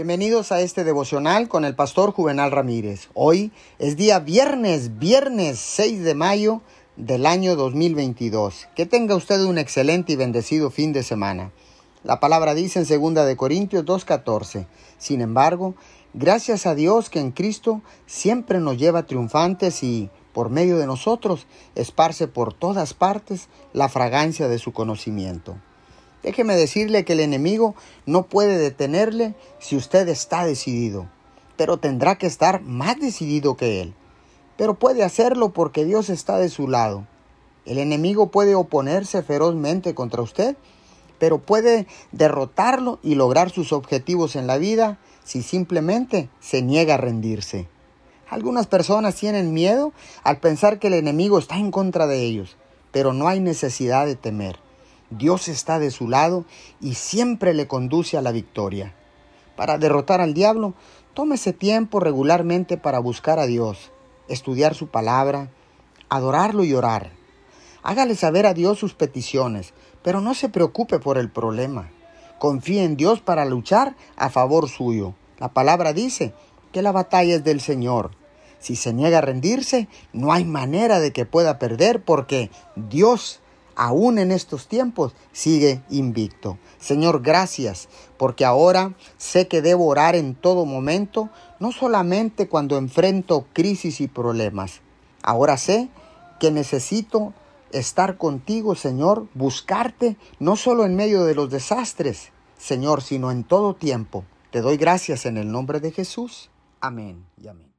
Bienvenidos a este devocional con el pastor Juvenal Ramírez. Hoy es día viernes, viernes 6 de mayo del año 2022. Que tenga usted un excelente y bendecido fin de semana. La palabra dice en 2 de Corintios 2:14. Sin embargo, gracias a Dios que en Cristo siempre nos lleva triunfantes y por medio de nosotros esparce por todas partes la fragancia de su conocimiento. Déjeme decirle que el enemigo no puede detenerle si usted está decidido, pero tendrá que estar más decidido que él. Pero puede hacerlo porque Dios está de su lado. El enemigo puede oponerse ferozmente contra usted, pero puede derrotarlo y lograr sus objetivos en la vida si simplemente se niega a rendirse. Algunas personas tienen miedo al pensar que el enemigo está en contra de ellos, pero no hay necesidad de temer. Dios está de su lado y siempre le conduce a la victoria. Para derrotar al diablo, tómese tiempo regularmente para buscar a Dios, estudiar su palabra, adorarlo y orar. Hágale saber a Dios sus peticiones, pero no se preocupe por el problema. Confíe en Dios para luchar a favor suyo. La palabra dice que la batalla es del Señor. Si se niega a rendirse, no hay manera de que pueda perder porque Dios aún en estos tiempos, sigue invicto. Señor, gracias, porque ahora sé que debo orar en todo momento, no solamente cuando enfrento crisis y problemas. Ahora sé que necesito estar contigo, Señor, buscarte, no solo en medio de los desastres, Señor, sino en todo tiempo. Te doy gracias en el nombre de Jesús. Amén y amén.